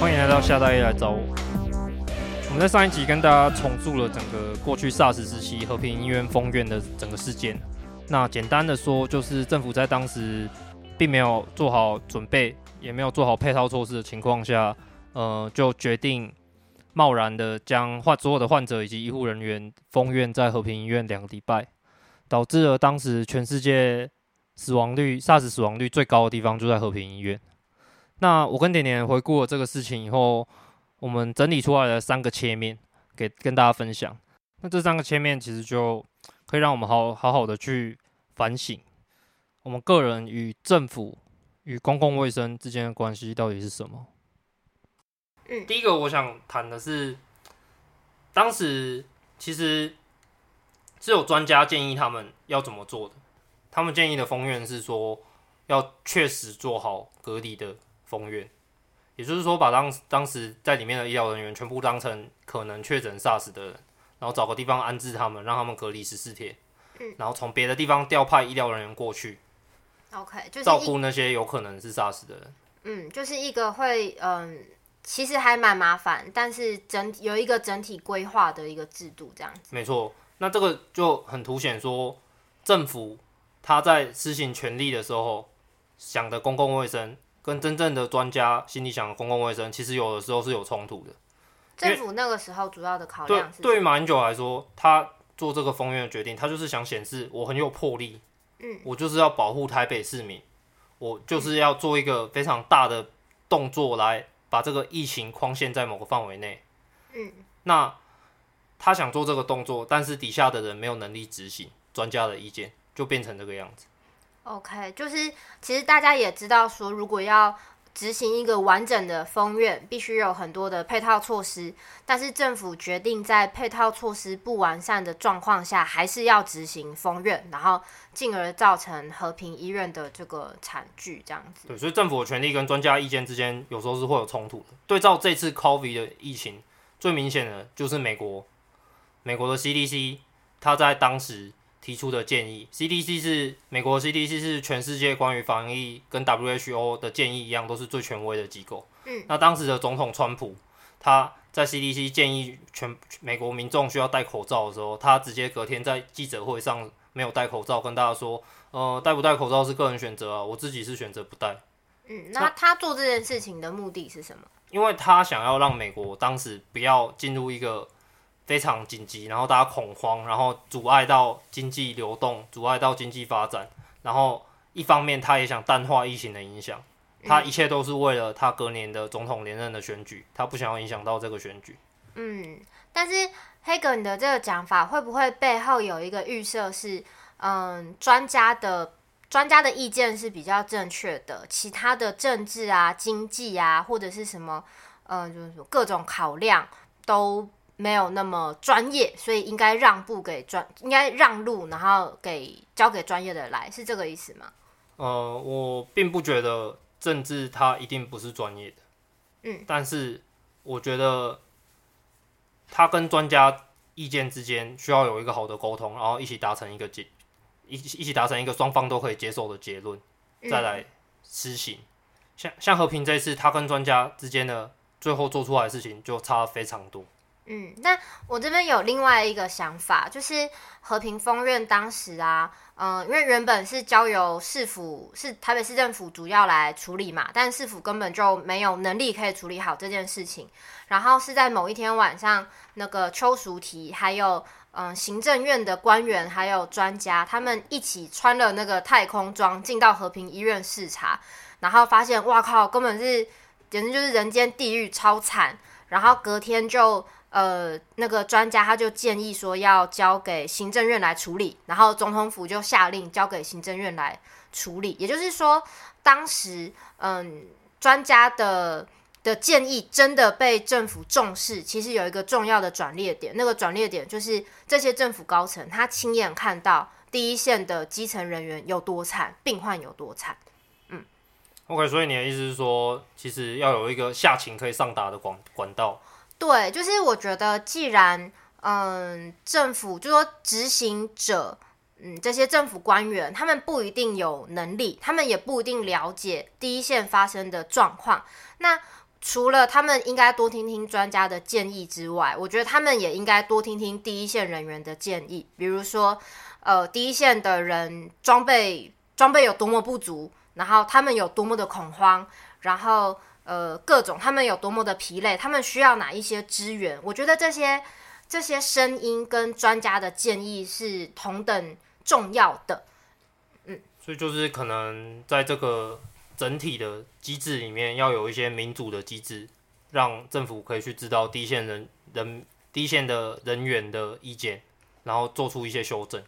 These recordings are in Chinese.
欢迎来到夏大夜来找我。我们在上一集跟大家重述了整个过去 SARS 时期和平医院封院的整个事件。那简单的说，就是政府在当时并没有做好准备，也没有做好配套措施的情况下，呃，就决定贸然的将患所有的患者以及医护人员封院在和平医院两个礼拜，导致了当时全世界死亡率 SARS 死亡率最高的地方就在和平医院。那我跟点点回顾了这个事情以后，我们整理出来了三个切面，给跟大家分享。那这三个切面其实就可以让我们好好好的去反省，我们个人与政府与公共卫生之间的关系到底是什么？嗯，第一个我想谈的是，当时其实是有专家建议他们要怎么做的。他们建议的封院是说，要确实做好隔离的。封院，也就是说，把当当时在里面的医疗人员全部当成可能确诊 SARS 的人，然后找个地方安置他们，让他们隔离十四天，嗯，然后从别的地方调派医疗人员过去，OK，就是照顾那些有可能是 SARS 的人。嗯，就是一个会，嗯，其实还蛮麻烦，但是整有一个整体规划的一个制度这样子。没错，那这个就很凸显说，政府他在施行权力的时候想的公共卫生。跟真正的专家心里想的公共卫生，其实有的时候是有冲突的。政府那个时候主要的考量是，对对于马英九来说，他做这个封院的决定，他就是想显示我很有魄力，嗯，我就是要保护台北市民，我就是要做一个非常大的动作来把这个疫情框限在某个范围内，嗯，那他想做这个动作，但是底下的人没有能力执行专家的意见，就变成这个样子。OK，就是其实大家也知道说，如果要执行一个完整的封院，必须有很多的配套措施。但是政府决定在配套措施不完善的状况下，还是要执行封院，然后进而造成和平医院的这个惨剧，这样子。对，所以政府的权力跟专家意见之间，有时候是会有冲突的。对照这次 COVID 的疫情，最明显的就是美国，美国的 CDC，它在当时。提出的建议，CDC 是美国 CDC 是全世界关于防疫跟 WHO 的建议一样，都是最权威的机构。嗯，那当时的总统川普，他在 CDC 建议全美国民众需要戴口罩的时候，他直接隔天在记者会上没有戴口罩，跟大家说，呃，戴不戴口罩是个人选择啊，我自己是选择不戴。嗯，那他做这件事情的目的是什么？因为他想要让美国当时不要进入一个。非常紧急，然后大家恐慌，然后阻碍到经济流动，阻碍到经济发展。然后一方面，他也想淡化疫情的影响，他一切都是为了他隔年的总统连任的选举，他不想要影响到这个选举。嗯，但是黑格你的这个讲法会不会背后有一个预设是，嗯，专家的专家的意见是比较正确的，其他的政治啊、经济啊，或者是什么，嗯，就是说各种考量都。没有那么专业，所以应该让步给专，应该让路，然后给交给专业的来，是这个意思吗？呃，我并不觉得政治它一定不是专业的，嗯，但是我觉得他跟专家意见之间需要有一个好的沟通，然后一起达成一个结，一一起达成一个双方都可以接受的结论，再来施行。嗯、像像和平这一次，他跟专家之间的最后做出来的事情就差非常多。嗯，那我这边有另外一个想法，就是和平封院当时啊，嗯、因为原本是交由市府，是台北市政府主要来处理嘛，但市府根本就没有能力可以处理好这件事情。然后是在某一天晚上，那个邱淑媞还有嗯、行政院的官员还有专家，他们一起穿了那个太空装进到和平医院视察，然后发现哇靠，根本是简直就是人间地狱，超惨。然后隔天就。呃，那个专家他就建议说要交给行政院来处理，然后总统府就下令交给行政院来处理。也就是说，当时嗯，专家的的建议真的被政府重视。其实有一个重要的转捩点，那个转捩点就是这些政府高层他亲眼看到第一线的基层人员有多惨，病患有多惨。嗯，OK，所以你的意思是说，其实要有一个下情可以上达的管管道。对，就是我觉得，既然嗯，政府就说执行者，嗯，这些政府官员，他们不一定有能力，他们也不一定了解第一线发生的状况。那除了他们应该多听听专家的建议之外，我觉得他们也应该多听听第一线人员的建议，比如说，呃，第一线的人装备装备有多么不足，然后他们有多么的恐慌，然后呃，各种他们有多么的疲累，他们需要哪一些资源？我觉得这些这些声音跟专家的建议是同等重要的。嗯，所以就是可能在这个。整体的机制里面要有一些民主的机制，让政府可以去知道第一线人人第一线的人员的意见，然后做出一些修正。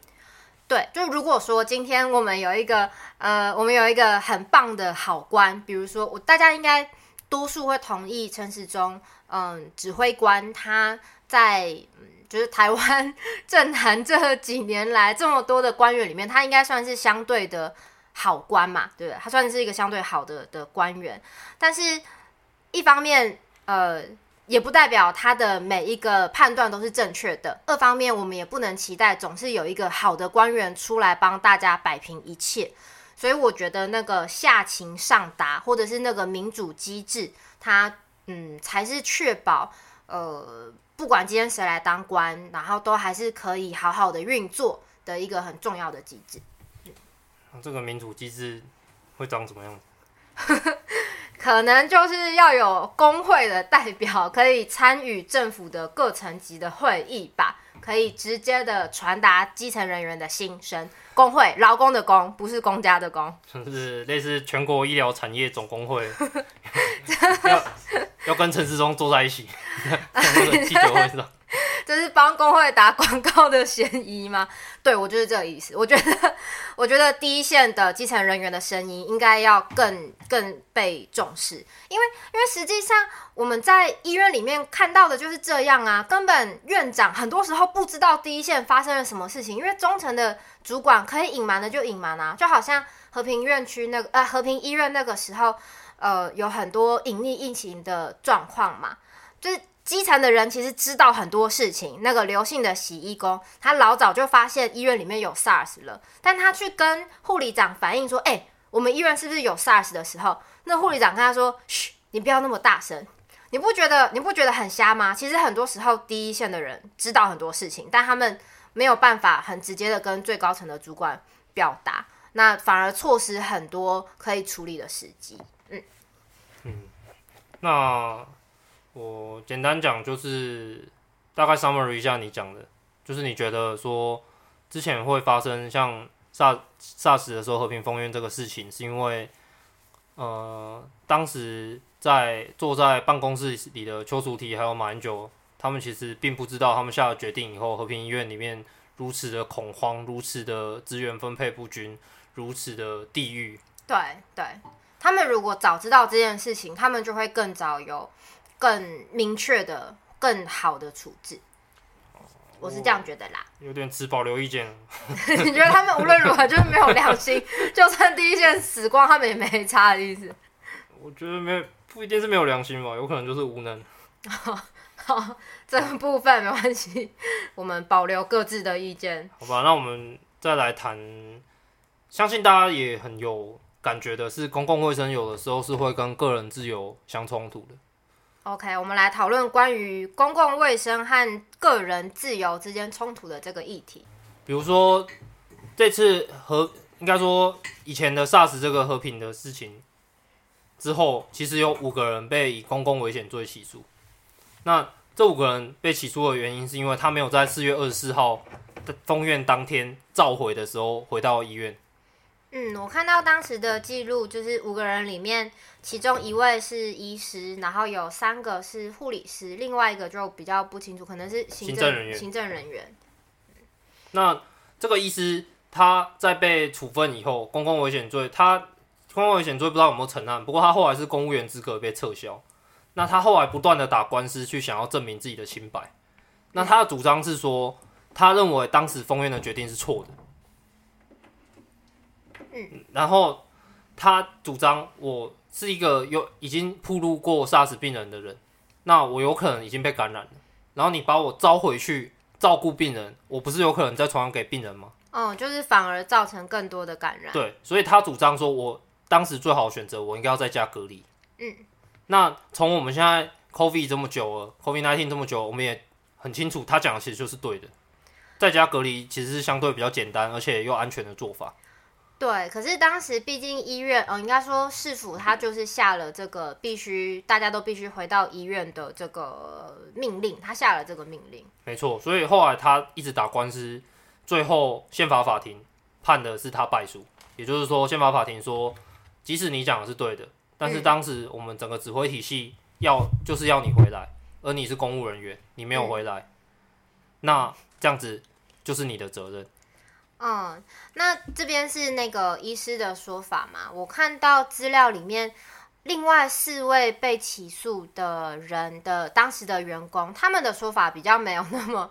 对，就如果说今天我们有一个呃，我们有一个很棒的好官，比如说我大家应该多数会同意陈时中嗯指挥官他在嗯就是台湾政坛这几年来这么多的官员里面，他应该算是相对的。好官嘛，对不对？他算是一个相对好的的官员，但是一方面，呃，也不代表他的每一个判断都是正确的。二方面，我们也不能期待总是有一个好的官员出来帮大家摆平一切。所以，我觉得那个下情上达，或者是那个民主机制，它嗯，才是确保呃，不管今天谁来当官，然后都还是可以好好的运作的一个很重要的机制。这个民主机制会长怎么样？可能就是要有工会的代表可以参与政府的各层级的会议吧，可以直接的传达基层人员的心声。工会，劳工的工，不是公家的工，就是类似全国医疗产业总工会，要要跟陈世忠坐在一起，记者会上。这是帮工会打广告的嫌疑吗？对，我就是这个意思。我觉得，我觉得第一线的基层人员的声音应该要更更被重视，因为因为实际上我们在医院里面看到的就是这样啊，根本院长很多时候不知道第一线发生了什么事情，因为中层的主管可以隐瞒的就隐瞒啊，就好像和平院区那个呃和平医院那个时候，呃有很多隐匿疫情的状况嘛，就是。基层的人其实知道很多事情。那个刘姓的洗衣工，他老早就发现医院里面有 SARS 了，但他去跟护理长反映说：“哎、我们医院是不是有 SARS 的时候？”那护理长跟他说：“嘘，你不要那么大声，你不觉得你不觉得很瞎吗？其实很多时候第一线的人知道很多事情，但他们没有办法很直接的跟最高层的主管表达，那反而错失很多可以处理的时机。”嗯嗯，那。我简单讲，就是大概 summary 一下你讲的，就是你觉得说之前会发生像 SARS SARS 的时候和平封院这个事情，是因为呃当时在坐在办公室里的邱淑媞还有马英九，他们其实并不知道他们下了决定以后，和平医院里面如此的恐慌，如此的资源分配不均，如此的地狱。对对，他们如果早知道这件事情，他们就会更早有。更明确的、更好的处置，我是这样觉得啦。有点持保留意见。你觉得他们无论如何就是没有良心，就算第一线死光，他们也没差的意思？我觉得没有，不一定是没有良心吧，有可能就是无能。好，好，这个部分没关系，我们保留各自的意见。好吧，那我们再来谈，相信大家也很有感觉的是，公共卫生有的时候是会跟个人自由相冲突的。OK，我们来讨论关于公共卫生和个人自由之间冲突的这个议题。比如说，这次和应该说以前的 SARS 这个和平的事情之后，其实有五个人被以公共危险罪起诉。那这五个人被起诉的原因，是因为他没有在四月二十四号的封院当天召回的时候回到医院。嗯，我看到当时的记录，就是五个人里面，其中一位是医师，然后有三个是护理师，另外一个就比较不清楚，可能是行政，行政人员。行政人员。那这个医师他在被处分以后，公共危险罪，他公共危险罪不知道有没有成案，不过他后来是公务员资格被撤销。那他后来不断的打官司去想要证明自己的清白。那他的主张是说，他认为当时封院的决定是错的。嗯，然后他主张我是一个有已经暴露过 SARS 病人的人，那我有可能已经被感染了。然后你把我召回去照顾病人，我不是有可能再传染给病人吗？哦，就是反而造成更多的感染。对，所以他主张说我当时最好的选择，我应该要在家隔离。嗯，那从我们现在 COVID 这么久了，COVID-19 这么久，我们也很清楚，他讲的其实就是对的。在家隔离其实是相对比较简单，而且又安全的做法。对，可是当时毕竟医院，嗯、呃，应该说市府他就是下了这个必须大家都必须回到医院的这个命令，他下了这个命令。没错，所以后来他一直打官司，最后宪法法庭判的是他败诉，也就是说宪法法庭说，即使你讲的是对的，但是当时我们整个指挥体系要、嗯、就是要你回来，而你是公务人员，你没有回来，嗯、那这样子就是你的责任。嗯，那这边是那个医师的说法嘛？我看到资料里面，另外四位被起诉的人的当时的员工，他们的说法比较没有那么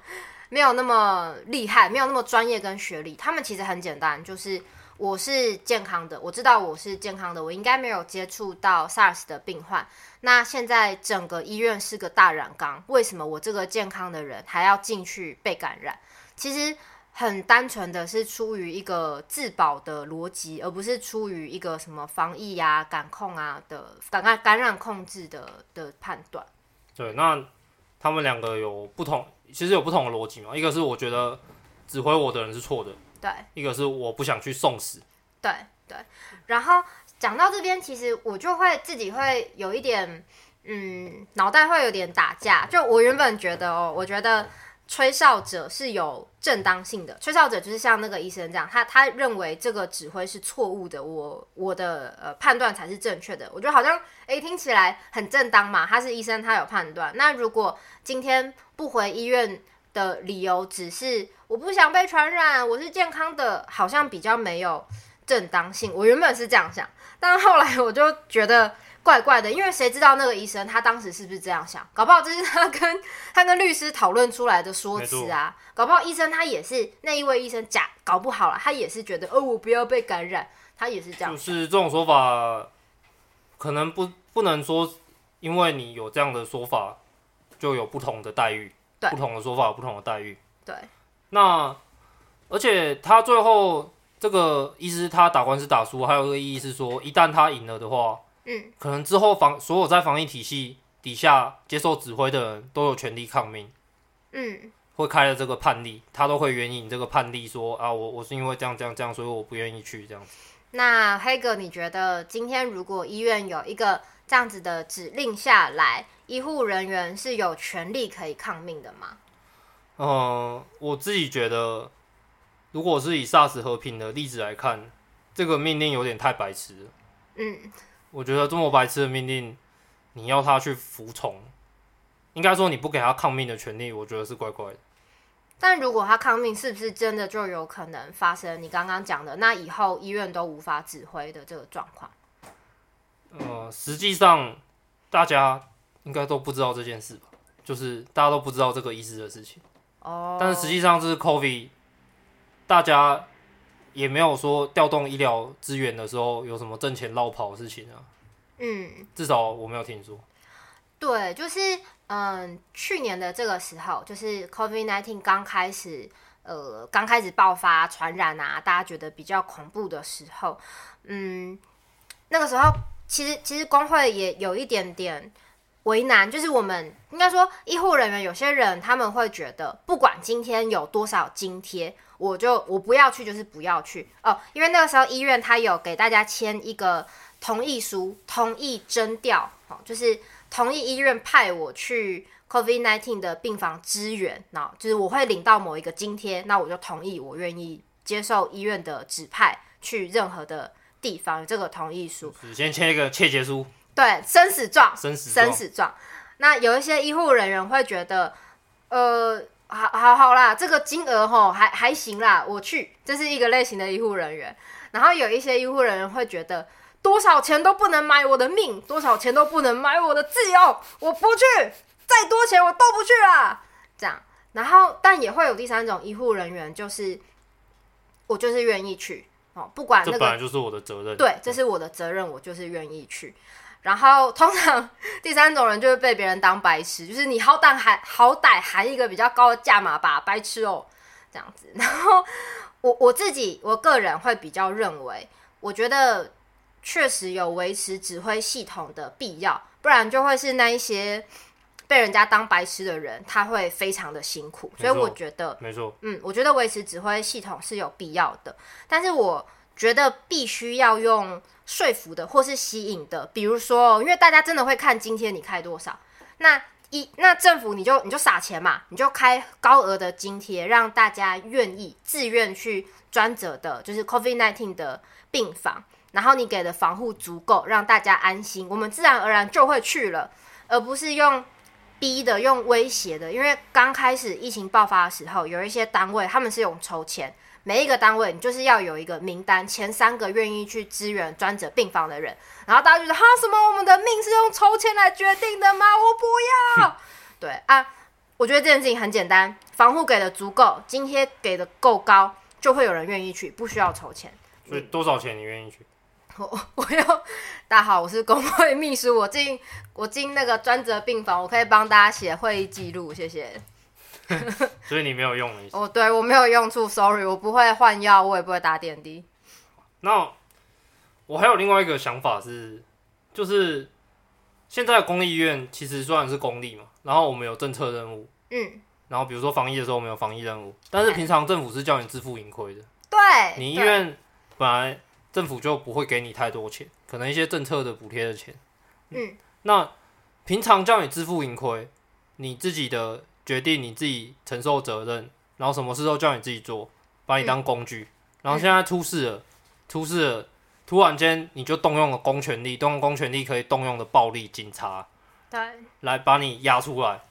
没有那么厉害，没有那么专业跟学历。他们其实很简单，就是我是健康的，我知道我是健康的，我应该没有接触到 SARS 的病患。那现在整个医院是个大染缸，为什么我这个健康的人还要进去被感染？其实。很单纯的是出于一个自保的逻辑，而不是出于一个什么防疫啊、感控啊的感染感染控制的的判断。对，那他们两个有不同，其实有不同的逻辑嘛。一个是我觉得指挥我的人是错的，对；一个是我不想去送死，对对。然后讲到这边，其实我就会自己会有一点，嗯，脑袋会有点打架。就我原本觉得哦，我觉得。吹哨者是有正当性的，吹哨者就是像那个医生这样，他他认为这个指挥是错误的，我我的呃判断才是正确的。我觉得好像诶听起来很正当嘛，他是医生，他有判断。那如果今天不回医院的理由只是我不想被传染，我是健康的，好像比较没有正当性。我原本是这样想，但后来我就觉得。怪怪的，因为谁知道那个医生他当时是不是这样想？搞不好这是他跟他跟律师讨论出来的说辞啊。搞不好医生他也是那一位医生假，搞不好了，他也是觉得哦，我不要被感染，他也是这样。就是这种说法，可能不不能说，因为你有这样的说法，就有不同的待遇。对，不同的说法有不同的待遇。对。那而且他最后这个医师他打官司打输，还有一个意义是说，一旦他赢了的话。嗯，可能之后防所有在防疫体系底下接受指挥的人都有权利抗命。嗯，会开了这个判例，他都会援引这个判例说啊，我我是因为这样这样这样，所以我不愿意去这样子。那黑哥，你觉得今天如果医院有一个这样子的指令下来，医护人员是有权利可以抗命的吗？嗯、呃，我自己觉得，如果是以 SARS 和平的例子来看，这个命令有点太白痴了。嗯。我觉得这么白痴的命令，你要他去服从，应该说你不给他抗命的权利，我觉得是怪怪的。但如果他抗命，是不是真的就有可能发生你刚刚讲的那以后医院都无法指挥的这个状况？呃，实际上大家应该都不知道这件事吧？就是大家都不知道这个医师的事情。哦。但是实际上这是 COVID，大家。也没有说调动医疗资源的时候有什么挣钱落跑的事情啊。嗯，至少我没有听说。对，就是嗯，去年的这个时候，就是 COVID-19 刚开始，呃，刚开始爆发传染啊，大家觉得比较恐怖的时候，嗯，那个时候其实其实工会也有一点点为难，就是我们应该说医护人员有些人他们会觉得，不管今天有多少津贴。我就我不要去，就是不要去哦，因为那个时候医院他有给大家签一个同意书，同意征调，哦，就是同意医院派我去 COVID nineteen 的病房支援，那就是我会领到某一个津贴，那我就同意，我愿意接受医院的指派去任何的地方，有这个同意书。先签一个切结书，对，生死状，生死生死状。那有一些医护人员会觉得，呃。好好好啦，这个金额吼还还行啦，我去，这是一个类型的医护人员。然后有一些医护人员会觉得，多少钱都不能买我的命，多少钱都不能买我的自由，我不去，再多钱我都不去啦。这样，然后但也会有第三种医护人员，就是我就是愿意去哦，不管那个，这本来就是我的责任，对，这是我的责任，我就是愿意去。然后通常第三种人就会被别人当白痴，就是你好歹还好歹含一个比较高的价码吧，白痴哦，这样子。然后我 我自己我个人会比较认为，我觉得确实有维持指挥系统的必要，不然就会是那一些被人家当白痴的人，他会非常的辛苦。所以我觉得，没错，嗯，我觉得维持指挥系统是有必要的，但是我觉得必须要用说服的或是吸引的，比如说，因为大家真的会看今天你开多少，那一那政府你就你就撒钱嘛，你就开高额的津贴，让大家愿意自愿去专责的，就是 COVID-19 的病房。然后你给的防护足够，让大家安心，我们自然而然就会去了，而不是用逼的、用威胁的。因为刚开始疫情爆发的时候，有一些单位他们是用抽签，每一个单位你就是要有一个名单，前三个愿意去支援专责病房的人，然后大家就说：哈，什么我们的命是用抽签来决定的吗？我不要。对啊，我觉得这件事情很简单，防护给的足够，津贴给的够高，就会有人愿意去，不需要抽签。所以多少钱你愿意去？我我要大家好，我是工会秘书，我进我进那个专责病房，我可以帮大家写会议记录，谢谢。所以你没有用的意思？哦，对我没有用处，sorry，我不会换药，我也不会打点滴。那我还有另外一个想法是，就是现在公立医院其实虽然是公立嘛，然后我们有政策任务，嗯，然后比如说防疫的时候我们有防疫任务，但是平常政府是叫你自负盈亏的，对，你医院本来。政府就不会给你太多钱，可能一些政策的补贴的钱。嗯，那平常叫你自负盈亏，你自己的决定你自己承受责任，然后什么事都叫你自己做，把你当工具。嗯、然后现在出事了，嗯、出事了，突然间你就动用了公权力，动用公权力可以动用的暴力，警察，对，来把你压出来，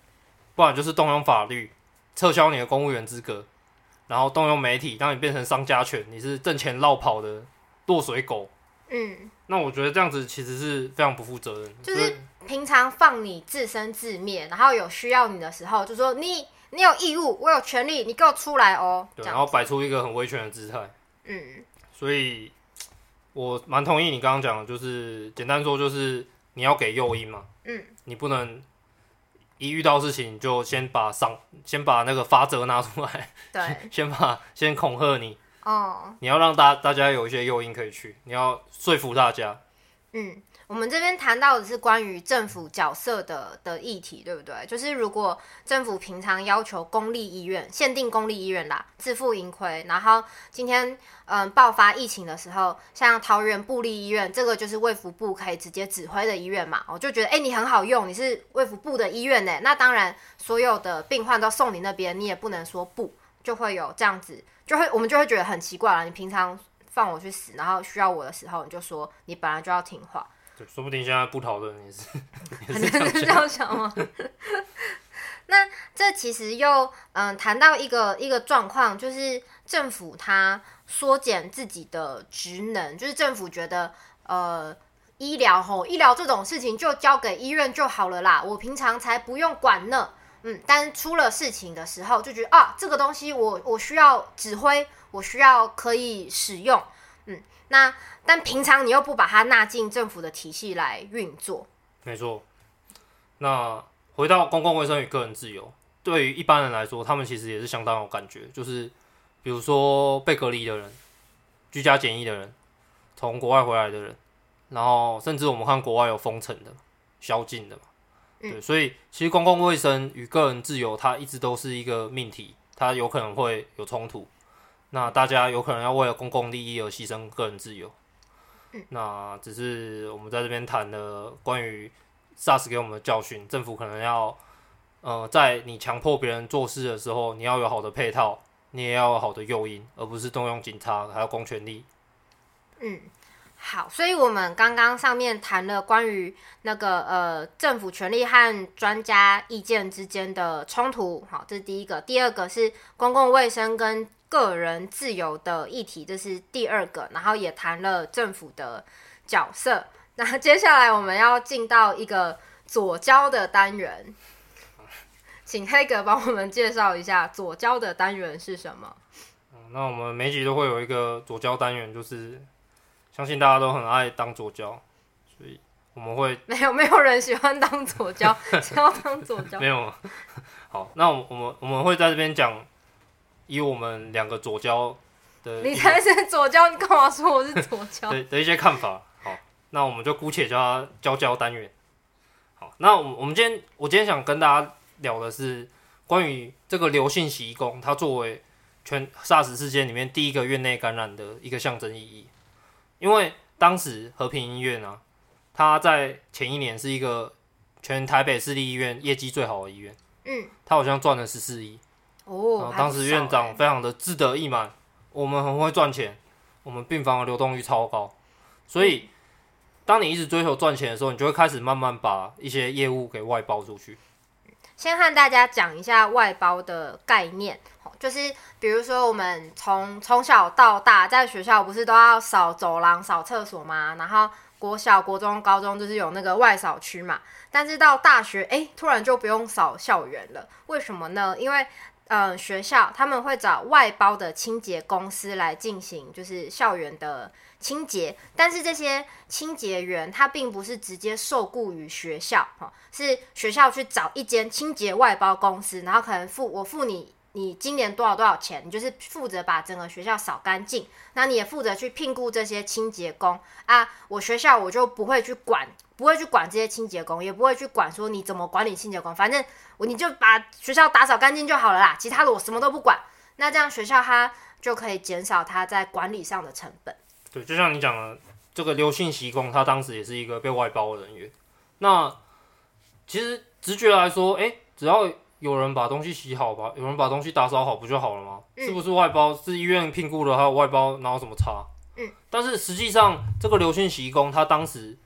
不然就是动用法律撤销你的公务员资格，然后动用媒体让你变成商家犬，你是挣钱绕跑的。落水狗，嗯，那我觉得这样子其实是非常不负责任。就是平常放你自生自灭，然后有需要你的时候，就说你你有义务，我有权利，你给我出来哦。对，然后摆出一个很威权的姿态。嗯，所以我蛮同意你刚刚讲的，就是简单说，就是你要给诱因嘛。嗯，你不能一遇到事情就先把上，先把那个法则拿出来，对，先把先恐吓你。哦，oh. 你要让大大家有一些诱因可以去，你要说服大家。嗯，我们这边谈到的是关于政府角色的的议题，对不对？就是如果政府平常要求公立医院限定公立医院啦，自负盈亏，然后今天嗯爆发疫情的时候，像桃园部立医院，这个就是卫福部可以直接指挥的医院嘛，我就觉得哎、你很好用，你是卫福部的医院呢，那当然所有的病患都送你那边，你也不能说不，就会有这样子。就会，我们就会觉得很奇怪了。你平常放我去死，然后需要我的时候，你就说你本来就要听话。对，说不定现在不讨论也是，也是这样，这样想吗？那这其实又嗯谈到一个一个状况，就是政府它缩减自己的职能，就是政府觉得呃医疗吼医疗这种事情就交给医院就好了啦，我平常才不用管呢。嗯，但出了事情的时候，就觉得啊，这个东西我我需要指挥，我需要可以使用。嗯，那但平常你又不把它纳进政府的体系来运作。没错。那回到公共卫生与个人自由，对于一般人来说，他们其实也是相当有感觉。就是比如说被隔离的人、居家检疫的人、从国外回来的人，然后甚至我们看国外有封城的、宵禁的嘛。对，所以其实公共卫生与个人自由，它一直都是一个命题，它有可能会有冲突。那大家有可能要为了公共利益而牺牲个人自由。嗯那只是我们在这边谈的关于 SARS 给我们的教训，政府可能要，呃，在你强迫别人做事的时候，你要有好的配套，你也要有好的诱因，而不是动用警察还有公权力。嗯。好，所以我们刚刚上面谈了关于那个呃政府权力和专家意见之间的冲突，好，这是第一个。第二个是公共卫生跟个人自由的议题，这是第二个。然后也谈了政府的角色。那接下来我们要进到一个左交的单元，请黑格帮我们介绍一下左交的单元是什么？那我们每集都会有一个左交单元，就是。相信大家都很爱当左交，所以我们会 没有没有人喜欢当左交，想要当左交没有。好，那我们我们我们会在这边讲，以我们两个左交的，你才是左交，你干嘛说我是左交？的 的一些看法。好，那我们就姑且叫它“交交单元”。好，那我们我们今天我今天想跟大家聊的是关于这个刘姓洗衣工，它作为全 SARS 事件里面第一个院内感染的一个象征意义。因为当时和平医院啊，它在前一年是一个全台北市立医院业绩最好的医院，嗯，它好像赚了十四亿。哦，当时院长非常的志得意满，我们很会赚钱，我们病房的流动率超高，所以当你一直追求赚钱的时候，你就会开始慢慢把一些业务给外包出去。先和大家讲一下外包的概念，就是比如说我们从从小到大在学校不是都要扫走廊、扫厕所吗？然后国小、国中、高中就是有那个外扫区嘛，但是到大学，哎，突然就不用扫校园了，为什么呢？因为嗯，学校他们会找外包的清洁公司来进行，就是校园的清洁。但是这些清洁员他并不是直接受雇于学校，哈，是学校去找一间清洁外包公司，然后可能付我付你，你今年多少多少钱，你就是负责把整个学校扫干净。那你也负责去聘雇这些清洁工啊。我学校我就不会去管。不会去管这些清洁工，也不会去管说你怎么管理清洁工，反正我你就把学校打扫干净就好了啦，其他的我什么都不管。那这样学校它就可以减少它在管理上的成本。对，就像你讲的，这个刘姓洗工，他当时也是一个被外包的人员。那其实直觉来说，哎，只要有人把东西洗好吧，有人把东西打扫好，不就好了吗？嗯、是不是外包？是医院聘雇的，还有外包，哪有什么差？嗯。但是实际上，这个刘姓洗工，他当时。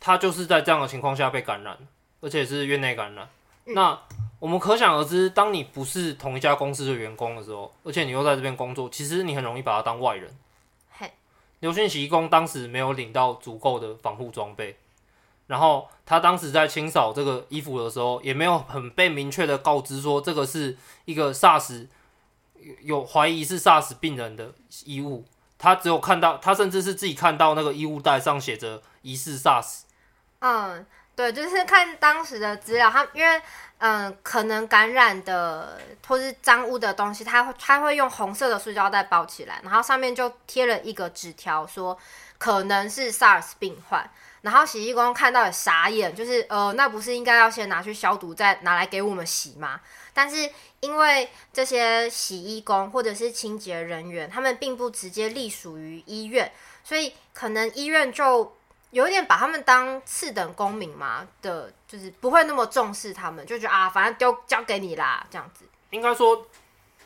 他就是在这样的情况下被感染，而且是院内感染。嗯。那我们可想而知，当你不是同一家公司的员工的时候，而且你又在这边工作，其实你很容易把他当外人。嘿，刘姓洗衣工当时没有领到足够的防护装备，然后他当时在清扫这个衣服的时候，也没有很被明确的告知说这个是一个 SARS 有怀疑是 SARS 病人的衣物，他只有看到，他甚至是自己看到那个衣物袋上写着疑似 SARS。嗯，对，就是看当时的资料，他因为嗯，可能感染的或是脏污的东西，他会他会用红色的塑胶袋包起来，然后上面就贴了一个纸条，说可能是 SARS 病患。然后洗衣工看到也傻眼，就是呃，那不是应该要先拿去消毒，再拿来给我们洗吗？但是因为这些洗衣工或者是清洁人员，他们并不直接隶属于医院，所以可能医院就。有一点把他们当次等公民嘛的，就是不会那么重视他们，就觉得啊，反正丢交给你啦，这样子。应该说，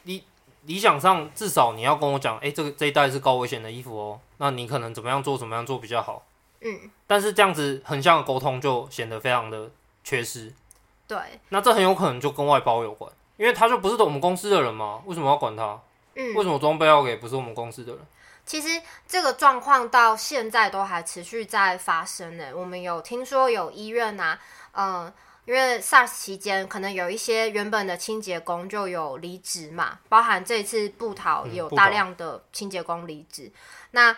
理理想上至少你要跟我讲，哎、欸，这个这一代是高危险的衣服哦，那你可能怎么样做，怎么样做比较好。嗯。但是这样子横向的沟通就显得非常的缺失。对。那这很有可能就跟外包有关，因为他就不是我们公司的人嘛，为什么要管他？嗯。为什么装备要给不是我们公司的人？其实这个状况到现在都还持续在发生呢。我们有听说有医院呐、啊，嗯，因为 SARS 期间可能有一些原本的清洁工就有离职嘛，包含这次布桃也有大量的清洁工离职。嗯、那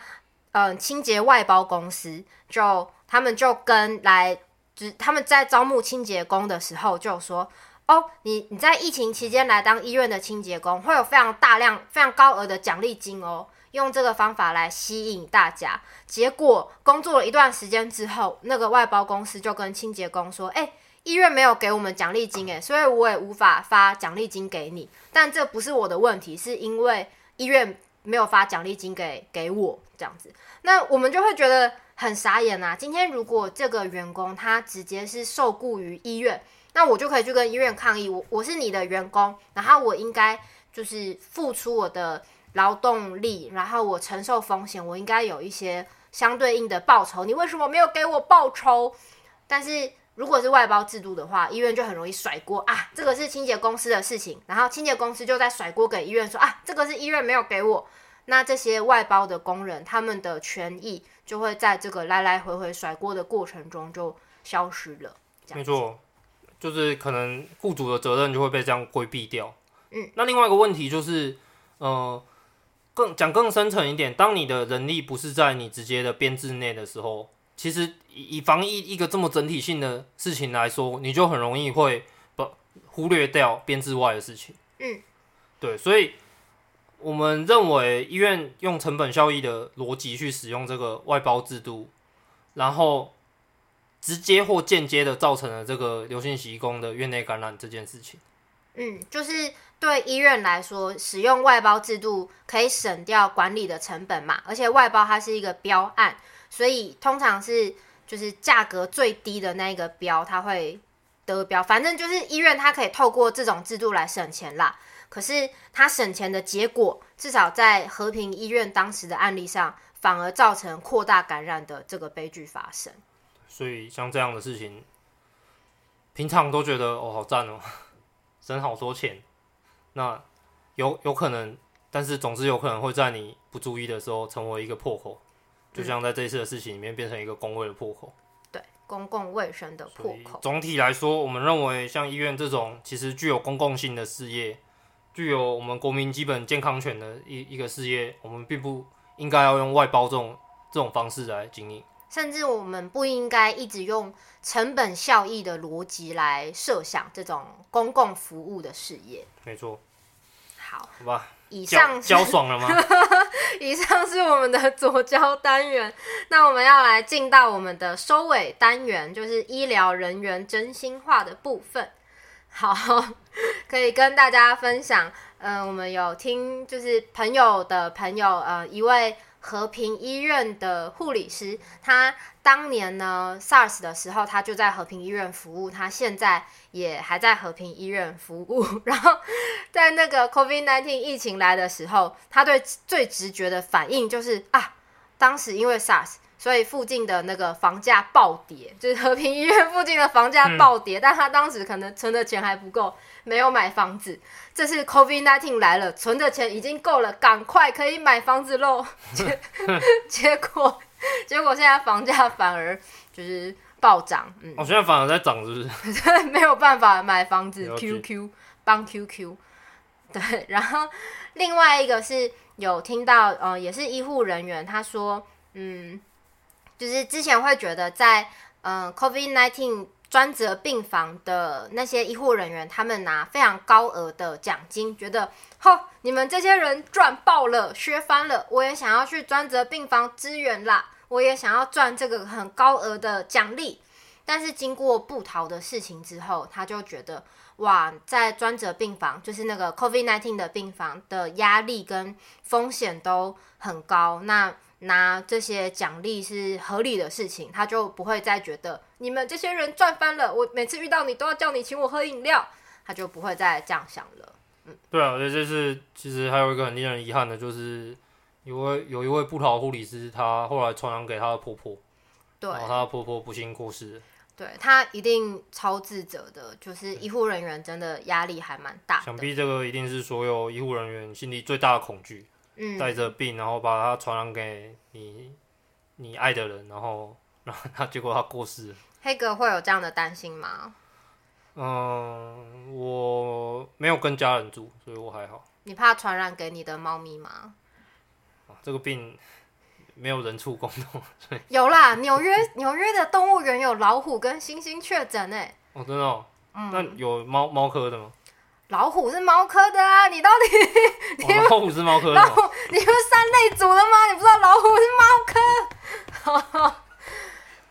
嗯，清洁外包公司就他们就跟来，只他们在招募清洁工的时候就说，哦，你你在疫情期间来当医院的清洁工，会有非常大量、非常高额的奖励金哦。用这个方法来吸引大家，结果工作了一段时间之后，那个外包公司就跟清洁工说：“哎，医院没有给我们奖励金，哎，所以我也无法发奖励金给你。但这不是我的问题，是因为医院没有发奖励金给给我，这样子，那我们就会觉得很傻眼啊。今天如果这个员工他直接是受雇于医院，那我就可以去跟医院抗议，我我是你的员工，然后我应该就是付出我的。”劳动力，然后我承受风险，我应该有一些相对应的报酬。你为什么没有给我报酬？但是如果是外包制度的话，医院就很容易甩锅啊，这个是清洁公司的事情，然后清洁公司就在甩锅给医院说啊，这个是医院没有给我。那这些外包的工人，他们的权益就会在这个来来回回甩锅的过程中就消失了。没错，就是可能雇主的责任就会被这样规避掉。嗯，那另外一个问题就是，呃。更讲更深层一点，当你的人力不是在你直接的编制内的时候，其实以防疫一个这么整体性的事情来说，你就很容易会不忽略掉编制外的事情。嗯，对，所以我们认为医院用成本效益的逻辑去使用这个外包制度，然后直接或间接的造成了这个流行洗衣工的院内感染这件事情。嗯，就是对医院来说，使用外包制度可以省掉管理的成本嘛，而且外包它是一个标案，所以通常是就是价格最低的那个标，它会得标。反正就是医院它可以透过这种制度来省钱啦。可是它省钱的结果，至少在和平医院当时的案例上，反而造成扩大感染的这个悲剧发生。所以像这样的事情，平常都觉得哦好赞哦。省好多钱，那有有可能，但是总是有可能会在你不注意的时候成为一个破口，就像在这一次的事情里面变成一个公卫的破口。对，公共卫生的破口。总体来说，我们认为像医院这种其实具有公共性的事业，具有我们国民基本健康权的一一个事业，我们并不应该要用外包这种这种方式来经营。甚至我们不应该一直用成本效益的逻辑来设想这种公共服务的事业。没错。好，好吧。以上交爽了吗？以上是我们的左交单元，那我们要来进到我们的收尾单元，就是医疗人员真心话的部分。好，可以跟大家分享。嗯、呃，我们有听，就是朋友的朋友，呃，一位。和平医院的护理师，他当年呢 SARS 的时候，他就在和平医院服务，他现在也还在和平医院服务。然后在那个 COVID-19 疫情来的时候，他对最直觉的反应就是啊，当时因为 SARS。所以附近的那个房价暴跌，就是和平医院附近的房价暴跌，嗯、但他当时可能存的钱还不够，没有买房子。这次 COVID-19 来了，存的钱已经够了，赶快可以买房子喽。结 结果，结果现在房价反而就是暴涨。嗯，哦，现在反而在涨，是不是？对，没有办法买房子。QQ 帮 QQ。对，然后另外一个是有听到，呃，也是医护人员，他说，嗯。就是之前会觉得在嗯、COVID-19 专责病房的那些医护人员，他们拿非常高额的奖金，觉得吼，你们这些人赚爆了，削翻了，我也想要去专责病房支援啦，我也想要赚这个很高额的奖励。但是经过不逃的事情之后，他就觉得哇，在专责病房，就是那个 COVID-19 的病房的压力跟风险都很高，那。拿这些奖励是合理的事情，他就不会再觉得你们这些人赚翻了。我每次遇到你都要叫你请我喝饮料，他就不会再这样想了。嗯，对啊，所以这是其实还有一个很令人遗憾的，就是有位有一位部桃护理师，他后来传染给他的婆婆，对，然后他的婆婆不幸过世。对，他一定超自责的，就是医护人员真的压力还蛮大。想必这个一定是所有医护人员心里最大的恐惧。带着病，然后把它传染给你你爱的人，然后 然后他结果他过世了。黑哥会有这样的担心吗？嗯，我没有跟家人住，所以我还好。你怕传染给你的猫咪吗？这个病没有人畜共同，所以有啦。纽约纽约的动物园有老虎跟猩猩确诊诶。哦，真的哦？嗯。那有猫猫科的吗？老虎是猫科的啊！你到底？你老虎是猫科的。老虎，你不是三类组的吗？你不知道老虎是猫科？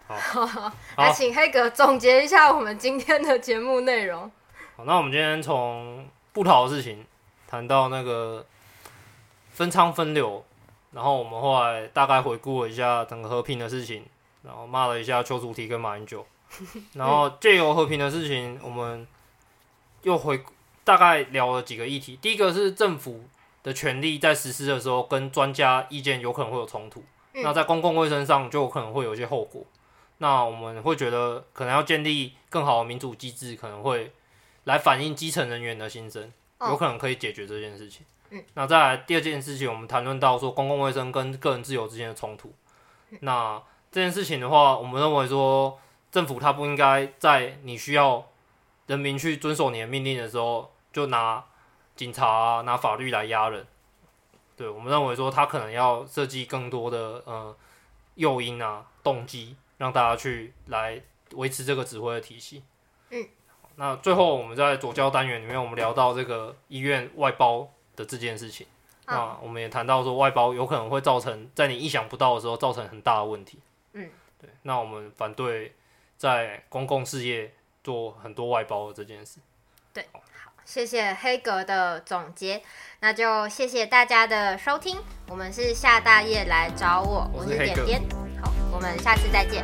好，好，来请黑哥总结一下我们今天的节目内容。好，那我们今天从部桃的事情谈到那个分仓分流，然后我们后来大概回顾了一下整个和平的事情，然后骂了一下邱主题跟马英九，然后借由和平的事情，我们又回。大概聊了几个议题，第一个是政府的权利在实施的时候跟专家意见有可能会有冲突，嗯，那在公共卫生上就有可能会有一些后果。那我们会觉得可能要建立更好的民主机制，可能会来反映基层人员的心声，有可能可以解决这件事情。嗯，那再来第二件事情，我们谈论到说公共卫生跟个人自由之间的冲突。那这件事情的话，我们认为说政府它不应该在你需要人民去遵守你的命令的时候，就拿警察啊，拿法律来压人，对，我们认为说他可能要设计更多的呃诱因啊、动机，让大家去来维持这个指挥的体系。嗯，那最后我们在左交单元里面，我们聊到这个医院外包的这件事情，啊、那我们也谈到说外包有可能会造成在你意想不到的时候造成很大的问题。嗯，对，那我们反对在公共事业做很多外包的这件事。谢谢黑格的总结，那就谢谢大家的收听。我们是夏大业来找我，我是点点。好，我们下次再见。